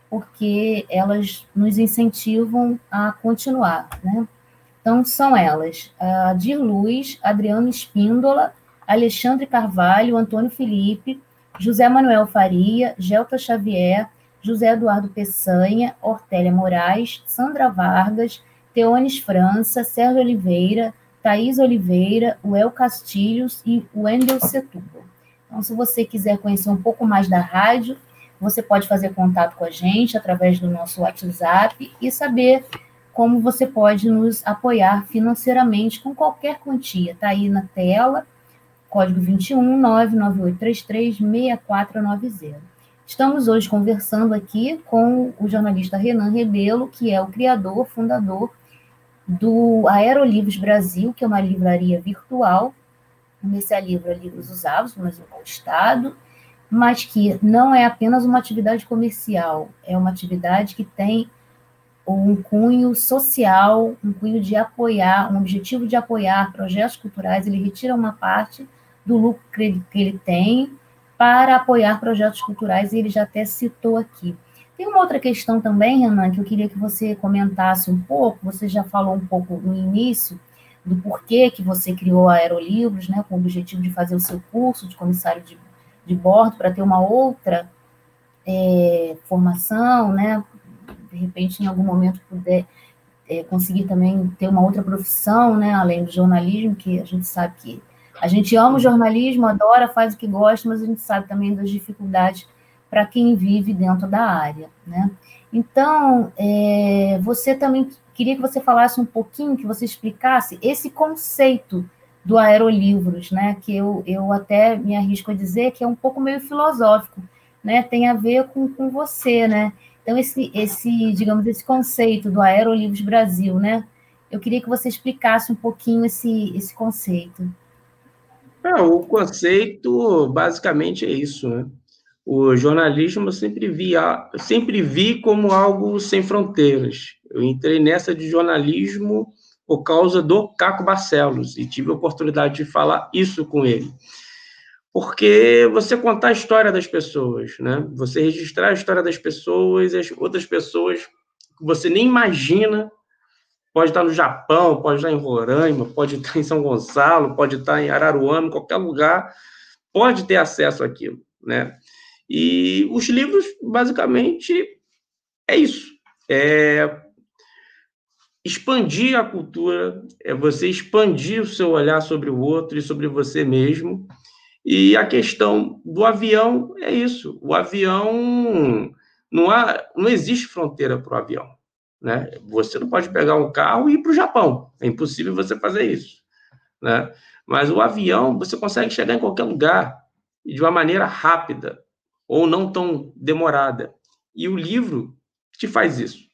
porque elas nos incentivam a continuar, né? Então, são elas, a Dir Luz, Adriano Espíndola, Alexandre Carvalho, Antônio Felipe, José Manuel Faria, Gelta Xavier, José Eduardo Peçanha, Ortélia Moraes, Sandra Vargas, Teones França, Sérgio Oliveira, Thaís Oliveira, Uel Castilhos e Wendel Setúbal. Então, se você quiser conhecer um pouco mais da rádio, você pode fazer contato com a gente através do nosso WhatsApp e saber como você pode nos apoiar financeiramente com qualquer quantia. Está aí na tela código 21 99833 6490. Estamos hoje conversando aqui com o jornalista Renan Rebelo, que é o criador, fundador do Aerolivros Brasil, que é uma livraria virtual, comercializa livros usados, mas em bom estado, mas que não é apenas uma atividade comercial, é uma atividade que tem um cunho social, um cunho de apoiar, um objetivo de apoiar projetos culturais, ele retira uma parte do lucro que ele, que ele tem para apoiar projetos culturais, e ele já até citou aqui. Tem uma outra questão também, Renan, que eu queria que você comentasse um pouco, você já falou um pouco no início, do porquê que você criou a Aerolivros, né, com o objetivo de fazer o seu curso de comissário de, de bordo, para ter uma outra é, formação, né, de repente, em algum momento, puder é, conseguir também ter uma outra profissão, né, além do jornalismo, que a gente sabe que a gente ama o jornalismo, adora, faz o que gosta, mas a gente sabe também das dificuldades para quem vive dentro da área, né? Então, é, você também queria que você falasse um pouquinho, que você explicasse esse conceito do aerolivros, né? Que eu, eu até me arrisco a dizer que é um pouco meio filosófico, né? Tem a ver com, com você, né? Então, esse, esse, digamos, esse conceito do Aerolivros Brasil, né? Eu queria que você explicasse um pouquinho esse, esse conceito. É, o conceito basicamente é isso, né? O jornalismo eu sempre vi, sempre vi como algo sem fronteiras. Eu entrei nessa de jornalismo por causa do Caco Barcelos e tive a oportunidade de falar isso com ele. Porque você contar a história das pessoas, né? Você registrar a história das pessoas, as outras pessoas que você nem imagina, pode estar no Japão, pode estar em Roraima, pode estar em São Gonçalo, pode estar em Araruama, em qualquer lugar, pode ter acesso àquilo, né? E os livros, basicamente, é isso. É expandir a cultura, é você expandir o seu olhar sobre o outro e sobre você mesmo. E a questão do avião é isso. O avião não há, não existe fronteira para o avião, né? Você não pode pegar um carro e ir para o Japão. É impossível você fazer isso, né? Mas o avião você consegue chegar em qualquer lugar de uma maneira rápida ou não tão demorada. E o livro te faz isso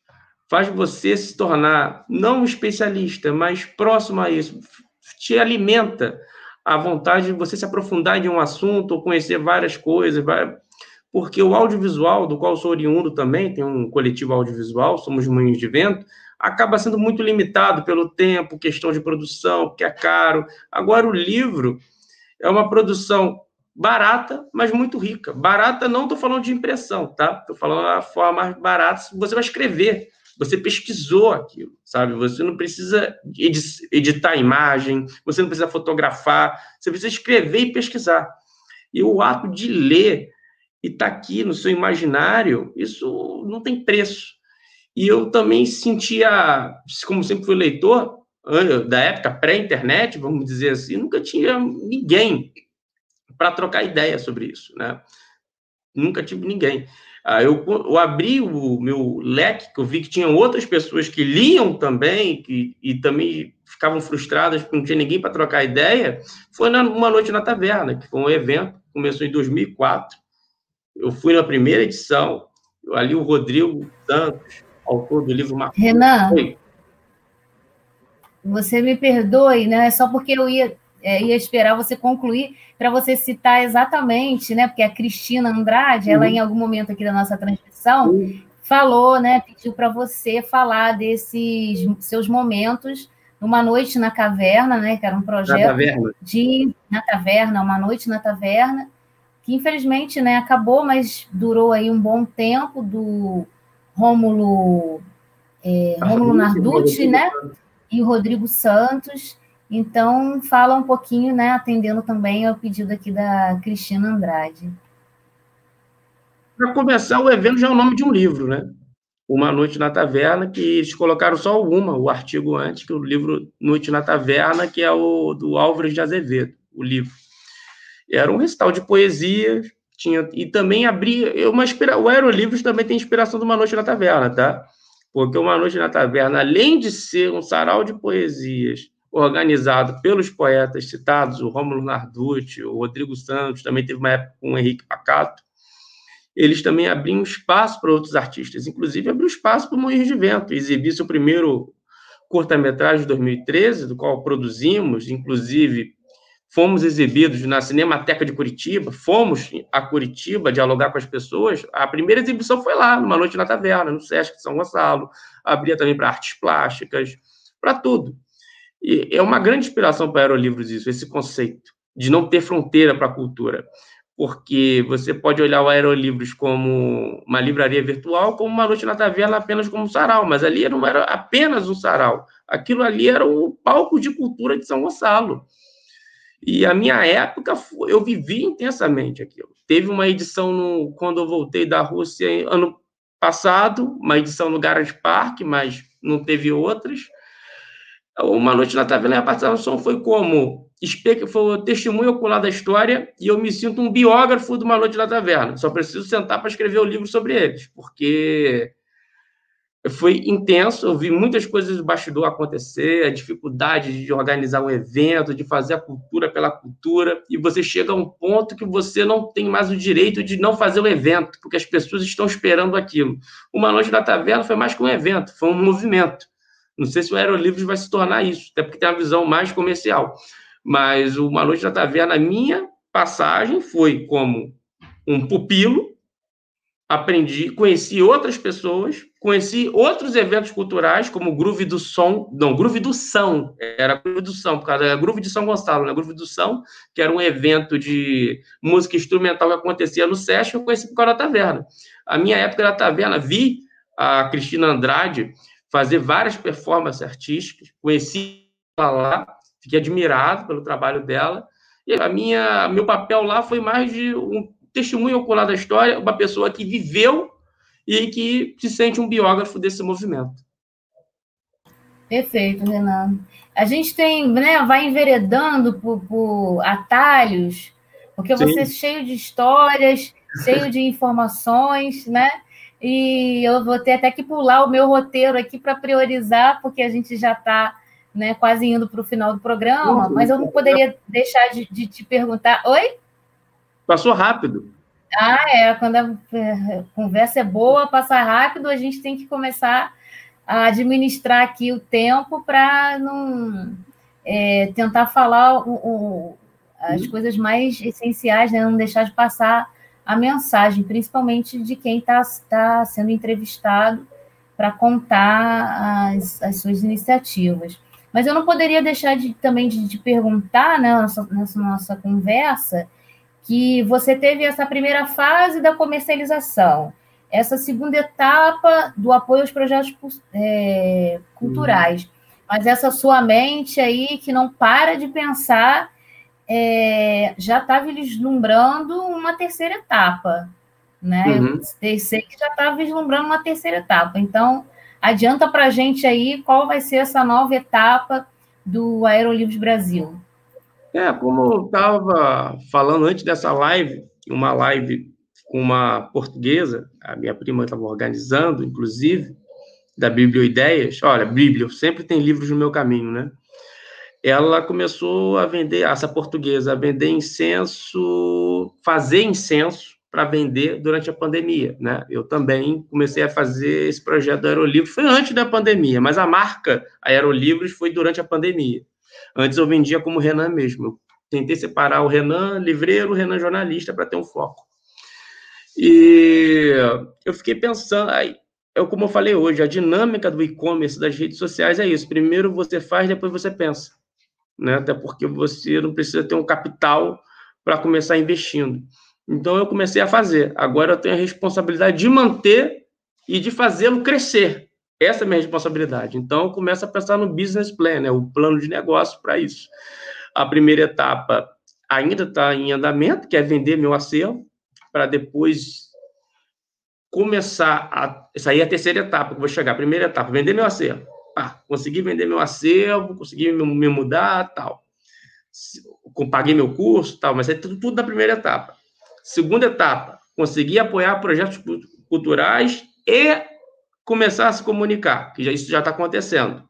faz você se tornar não um especialista, mas próximo a isso, te alimenta a vontade de você se aprofundar em um assunto ou conhecer várias coisas, porque o audiovisual, do qual sou oriundo também, tem um coletivo audiovisual, somos Moinhos de Vento, acaba sendo muito limitado pelo tempo, questão de produção, que é caro. Agora, o livro é uma produção barata, mas muito rica. Barata, não estou falando de impressão, tá? Estou falando da forma mais barata, você vai escrever você pesquisou aquilo, sabe? Você não precisa editar a imagem, você não precisa fotografar, você precisa escrever e pesquisar. E o ato de ler e estar tá aqui no seu imaginário, isso não tem preço. E eu também sentia, como sempre fui leitor, da época pré-internet, vamos dizer assim, nunca tinha ninguém para trocar ideia sobre isso, né? Nunca tive ninguém. Ah, eu, eu, abri o meu leque, que eu vi que tinham outras pessoas que liam também, que, e também ficavam frustradas porque não tinha ninguém para trocar ideia, foi na, uma noite na taverna, que foi um evento, começou em 2004. Eu fui na primeira edição, ali o Rodrigo Santos, autor do livro Marcos. Renan, Oi. você me perdoe, né? Só porque eu ia é, ia esperar você concluir para você citar exatamente, né? Porque a Cristina Andrade, uhum. ela em algum momento aqui da nossa transmissão uhum. falou, né? Pediu para você falar desses seus momentos numa noite na caverna, né? Que era um projeto na de na taverna, uma noite na taverna, que infelizmente, né? Acabou, mas durou aí um bom tempo do Rômulo é, Rômulo Narducci, né? E o Rodrigo Santos. Então, fala um pouquinho, né, atendendo também ao pedido aqui da Cristina Andrade. Para começar, o evento já é o nome de um livro, né? Uma Noite na Taverna, que eles colocaram só uma, o artigo antes, que é o livro Noite na Taverna, que é o do Álvares de Azevedo, o livro. Era um recital de poesias, tinha, e também abria, uma inspira, o Aerolivros também tem inspiração de Uma Noite na Taverna, tá? Porque Uma Noite na Taverna, além de ser um sarau de poesias organizado pelos poetas citados, o Rômulo Narducci, o Rodrigo Santos, também teve uma época com o Henrique Pacato, eles também abriam espaço para outros artistas, inclusive abriu espaço para o Moinhos de Vento, exibir seu primeiro curta-metragem de 2013, do qual produzimos, inclusive fomos exibidos na Cinemateca de Curitiba, fomos a Curitiba dialogar com as pessoas. A primeira exibição foi lá, numa noite na taverna, no Sesc de São Gonçalo. Abria também para artes plásticas, para tudo. E é uma grande inspiração para Aerolivros isso, esse conceito de não ter fronteira para a cultura. Porque você pode olhar o Aerolivros como uma livraria virtual, como uma noite na taverna apenas como um sarau, mas ali não era apenas um sarau. Aquilo ali era o palco de cultura de São Gonçalo. E a minha época, eu vivi intensamente aquilo. Teve uma edição no, quando eu voltei da Rússia ano passado, uma edição no Garage Park, mas não teve outras. Uma Noite na Taverna, a participação foi como foi testemunho ocular da história e eu me sinto um biógrafo de Uma Noite na Taverna. Só preciso sentar para escrever o livro sobre eles, porque foi intenso, eu vi muitas coisas do bastidor acontecer, a dificuldade de organizar um evento, de fazer a cultura pela cultura, e você chega a um ponto que você não tem mais o direito de não fazer o evento, porque as pessoas estão esperando aquilo. Uma Noite na Taverna foi mais que um evento, foi um movimento. Não sei se o Aerolivros vai se tornar isso, até porque tem uma visão mais comercial. Mas Uma Noite na Taverna, a minha passagem foi como um pupilo aprendi, conheci outras pessoas, conheci outros eventos culturais, como o Groove do Som, não, Groove do São, era Groove do São, por causa da Groove de São Gonçalo, né? Groove do São, que era um evento de música instrumental que acontecia no SESC, eu conheci por causa da taverna. A minha época da taverna, vi a Cristina Andrade fazer várias performances artísticas, conheci ela lá, fiquei admirado pelo trabalho dela, e a minha, meu papel lá foi mais de um testemunho ocular da história, uma pessoa que viveu e que se sente um biógrafo desse movimento. Perfeito, Renan. A gente tem, né, vai enveredando por, por atalhos, porque Sim. você é cheio de histórias, cheio de informações, né? E eu vou ter até que pular o meu roteiro aqui para priorizar, porque a gente já está né, quase indo para o final do programa, mas eu não poderia deixar de, de te perguntar. Oi? Passou rápido. Ah, é. Quando a conversa é boa, passa rápido, a gente tem que começar a administrar aqui o tempo para não é, tentar falar o, o, as uhum. coisas mais essenciais, né? não deixar de passar a mensagem, principalmente de quem está tá sendo entrevistado para contar as, as suas iniciativas. Mas eu não poderia deixar de, também de, de perguntar né, nessa, nessa nossa conversa que você teve essa primeira fase da comercialização, essa segunda etapa do apoio aos projetos é, culturais, uhum. mas essa sua mente aí que não para de pensar é, já estava vislumbrando uma terceira etapa, né? Uhum. Eu sei que já estava vislumbrando uma terceira etapa. Então, adianta para a gente aí qual vai ser essa nova etapa do Aerolivros Brasil. É, como eu estava falando antes dessa live, uma live com uma portuguesa, a minha prima estava organizando, inclusive, da Biblioideias. Olha, Bíblia, sempre tem livros no meu caminho, né? Ela começou a vender, essa portuguesa, a vender incenso, fazer incenso para vender durante a pandemia, né? Eu também comecei a fazer esse projeto do Aerolivros, foi antes da pandemia, mas a marca Aerolivros foi durante a pandemia. Antes eu vendia como Renan mesmo. Eu tentei separar o Renan livreiro, o Renan jornalista para ter um foco. E eu fiquei pensando, aí, é como eu falei hoje, a dinâmica do e-commerce das redes sociais é isso. Primeiro você faz, depois você pensa. Né? Até porque você não precisa ter um capital para começar investindo. Então eu comecei a fazer. Agora eu tenho a responsabilidade de manter e de fazê-lo crescer. Essa é a minha responsabilidade. Então, eu começo a pensar no business plan, né, o plano de negócio para isso. A primeira etapa ainda está em andamento, que é vender meu acervo, para depois começar a. Essa aí é a terceira etapa que eu vou chegar. Primeira etapa, vender meu acervo. Ah, consegui vender meu acervo, consegui me mudar, tal. Paguei meu curso, tal, mas é tudo, tudo na primeira etapa. Segunda etapa, consegui apoiar projetos culturais e começar a se comunicar, que já, isso já está acontecendo.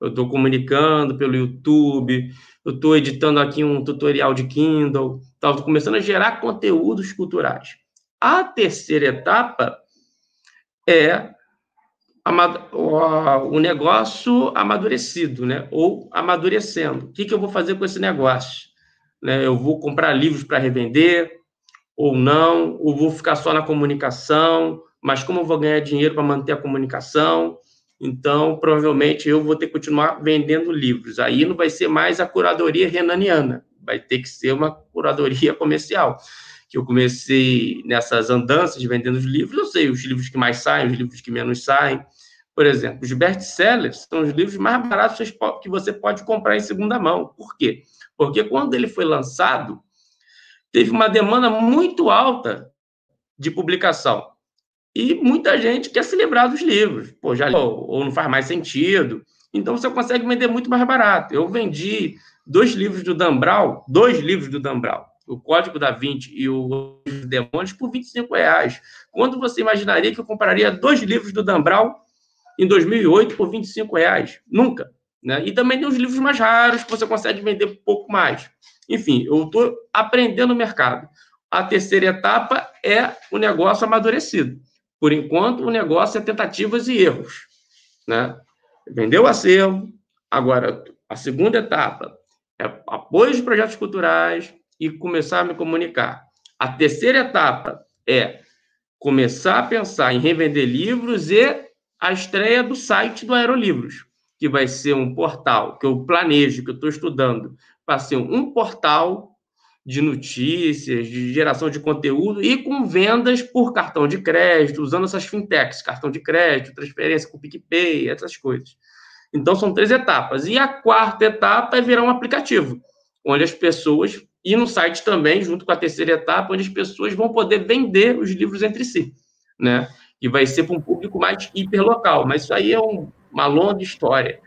Eu estou comunicando pelo YouTube, eu estou editando aqui um tutorial de Kindle, estou começando a gerar conteúdos culturais. A terceira etapa é o negócio amadurecido, né? ou amadurecendo. O que, que eu vou fazer com esse negócio? Né? Eu vou comprar livros para revender, ou não, ou vou ficar só na comunicação, mas como eu vou ganhar dinheiro para manter a comunicação? Então, provavelmente eu vou ter que continuar vendendo livros. Aí não vai ser mais a curadoria renaniana, vai ter que ser uma curadoria comercial. Que eu comecei nessas andanças de vendendo os livros, eu sei os livros que mais saem, os livros que menos saem. Por exemplo, os best-sellers são os livros mais baratos que você pode comprar em segunda mão. Por quê? Porque quando ele foi lançado, teve uma demanda muito alta de publicação. E muita gente quer se livrar dos livros. Pô, já ou, ou não faz mais sentido. Então você consegue vender muito mais barato. Eu vendi dois livros do Dan dois livros do Dan o Código da Vinci e o Demônios, por 25 reais. Quando você imaginaria que eu compraria dois livros do Dan em 2008 por 25 reais? Nunca. Né? E também tem os livros mais raros que você consegue vender um pouco mais. Enfim, eu estou aprendendo o mercado. A terceira etapa é o negócio amadurecido. Por enquanto, o negócio é tentativas e erros. Né? Vendeu o acervo, agora a segunda etapa é apoio de projetos culturais e começar a me comunicar. A terceira etapa é começar a pensar em revender livros e a estreia do site do Aerolivros, que vai ser um portal que eu planejo, que eu estou estudando, para ser um portal de notícias, de geração de conteúdo e com vendas por cartão de crédito, usando essas fintechs, cartão de crédito, transferência com PicPay, essas coisas. Então, são três etapas. E a quarta etapa é virar um aplicativo, onde as pessoas, e no site também, junto com a terceira etapa, onde as pessoas vão poder vender os livros entre si, né? E vai ser para um público mais hiperlocal. Mas isso aí é um, uma longa história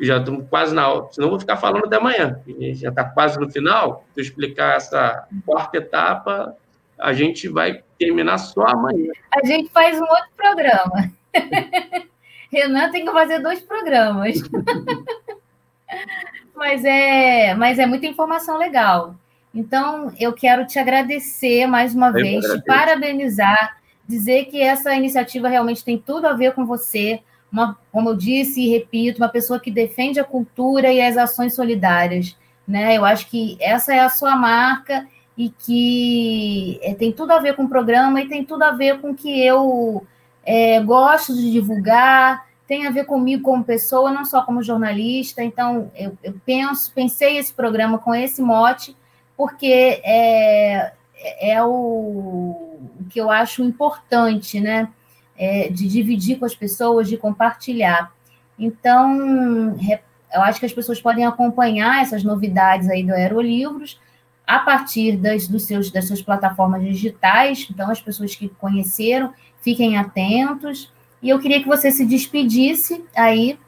já estamos quase na hora, senão vou ficar falando até amanhã. Já está quase no final. Se eu explicar essa quarta etapa, a gente vai terminar só amanhã. A gente faz um outro programa. Renan tem que fazer dois programas. mas, é, mas é muita informação legal. Então, eu quero te agradecer mais uma eu vez, te parabenizar, dizer que essa iniciativa realmente tem tudo a ver com você uma, como eu disse e repito, uma pessoa que defende a cultura e as ações solidárias. Né? Eu acho que essa é a sua marca e que é, tem tudo a ver com o programa e tem tudo a ver com o que eu é, gosto de divulgar, tem a ver comigo como pessoa, não só como jornalista. Então, eu, eu penso, pensei esse programa com esse mote, porque é, é o, o que eu acho importante, né? É, de dividir com as pessoas, de compartilhar. Então, eu acho que as pessoas podem acompanhar essas novidades aí do Aerolivros a partir das, dos seus, das suas plataformas digitais. Então, as pessoas que conheceram, fiquem atentos. E eu queria que você se despedisse aí.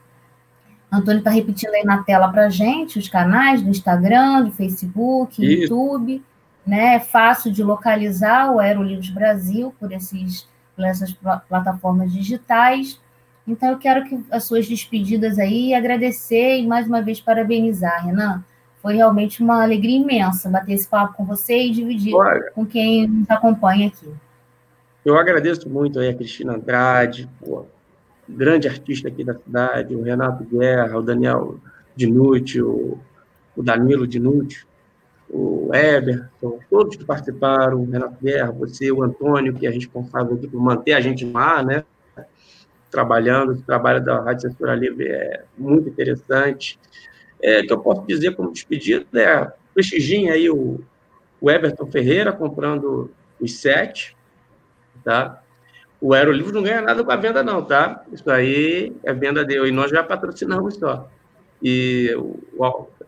Antônio está repetindo aí na tela para gente os canais do Instagram, do Facebook, Isso. YouTube. Né? É fácil de localizar o Aerolivros Brasil por esses nessas plataformas digitais. Então, eu quero que as suas despedidas aí, agradecer e mais uma vez parabenizar, Renan. Foi realmente uma alegria imensa bater esse papo com você e dividir Olha, com quem nos acompanha aqui. Eu agradeço muito aí a Cristina Andrade, pô, grande artista aqui da cidade, o Renato Guerra, o Daniel Dinucci, o, o Danilo Dinucci, o Eberton, todos que participaram, o Renato Guerra, você, o Antônio, que é responsável aqui por manter a gente lá, né? Trabalhando, o trabalho da Rádio Censura Livre é muito interessante. É, que eu posso dizer como despedida é prestigiem aí o, o Everton Ferreira comprando os sete, tá? O Aerolivro não ganha nada com a venda, não, tá? Isso aí é venda dele, e nós já patrocinamos só. E o,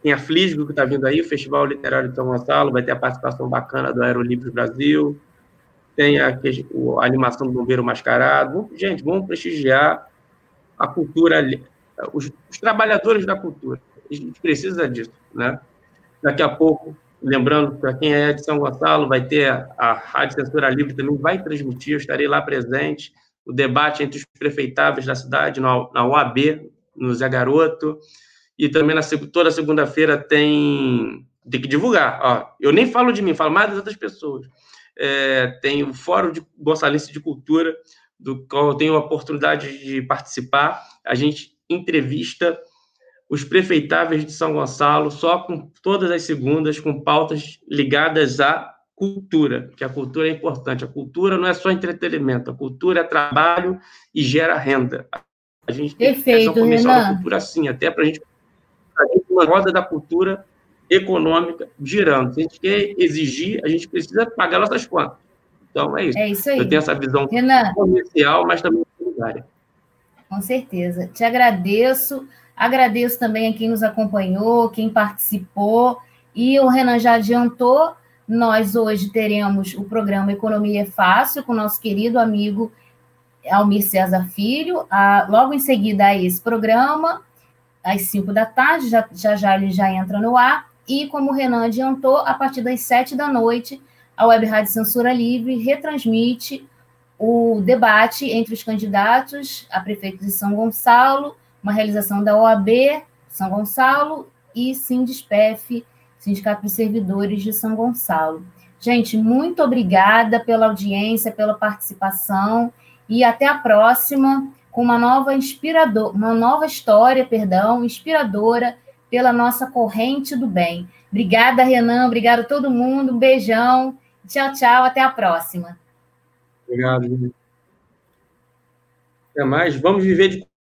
tem a Flisgo que está vindo aí, o Festival Literário de São Gonçalo, vai ter a participação bacana do Aerolivros Brasil, tem a, a, animação do Bombeiro Mascarado. Gente, vamos prestigiar a cultura, os, os, trabalhadores da cultura. A gente precisa disso, né? Daqui a pouco, lembrando, para quem é de São Gonçalo, vai ter a, a Rádio Censura Livre também, vai transmitir, eu estarei lá presente, o debate entre os prefeitáveis da cidade, na, na UAB, no Zé Garoto, e também na toda segunda-feira tem tem que divulgar. Ó, eu nem falo de mim, falo mais das outras pessoas. É, tem o Fórum de Gonçalense de Cultura, do qual eu tenho a oportunidade de participar. A gente entrevista os prefeitáveis de São Gonçalo, só com todas as segundas, com pautas ligadas à cultura, que a cultura é importante. A cultura não é só entretenimento, a cultura é trabalho e gera renda. A gente Perfeito, tem que essa cultura assim, até para a gente uma roda da cultura econômica girando. Se a gente quer exigir, a gente precisa pagar nossas contas. Então, é isso. É isso aí. Eu tenho essa visão Renan, comercial, mas também solidária. Com certeza. Te agradeço. Agradeço também a quem nos acompanhou, quem participou. E o Renan já adiantou, nós hoje teremos o programa Economia é Fácil com o nosso querido amigo Almir César Filho. Ah, logo em seguida a esse programa, às 5 da tarde, já, já já ele já entra no ar, e como o Renan adiantou, a partir das 7 da noite, a Web Rádio Censura Livre retransmite o debate entre os candidatos a prefeito de São Gonçalo, uma realização da OAB São Gonçalo e Sindispef, Sindicato dos Servidores de São Gonçalo. Gente, muito obrigada pela audiência, pela participação e até a próxima com uma nova inspirador, uma nova história, perdão, inspiradora pela nossa corrente do bem. Obrigada, Renan, obrigada a todo mundo, um beijão. Tchau, tchau, até a próxima. Obrigado. Até mais. Vamos viver de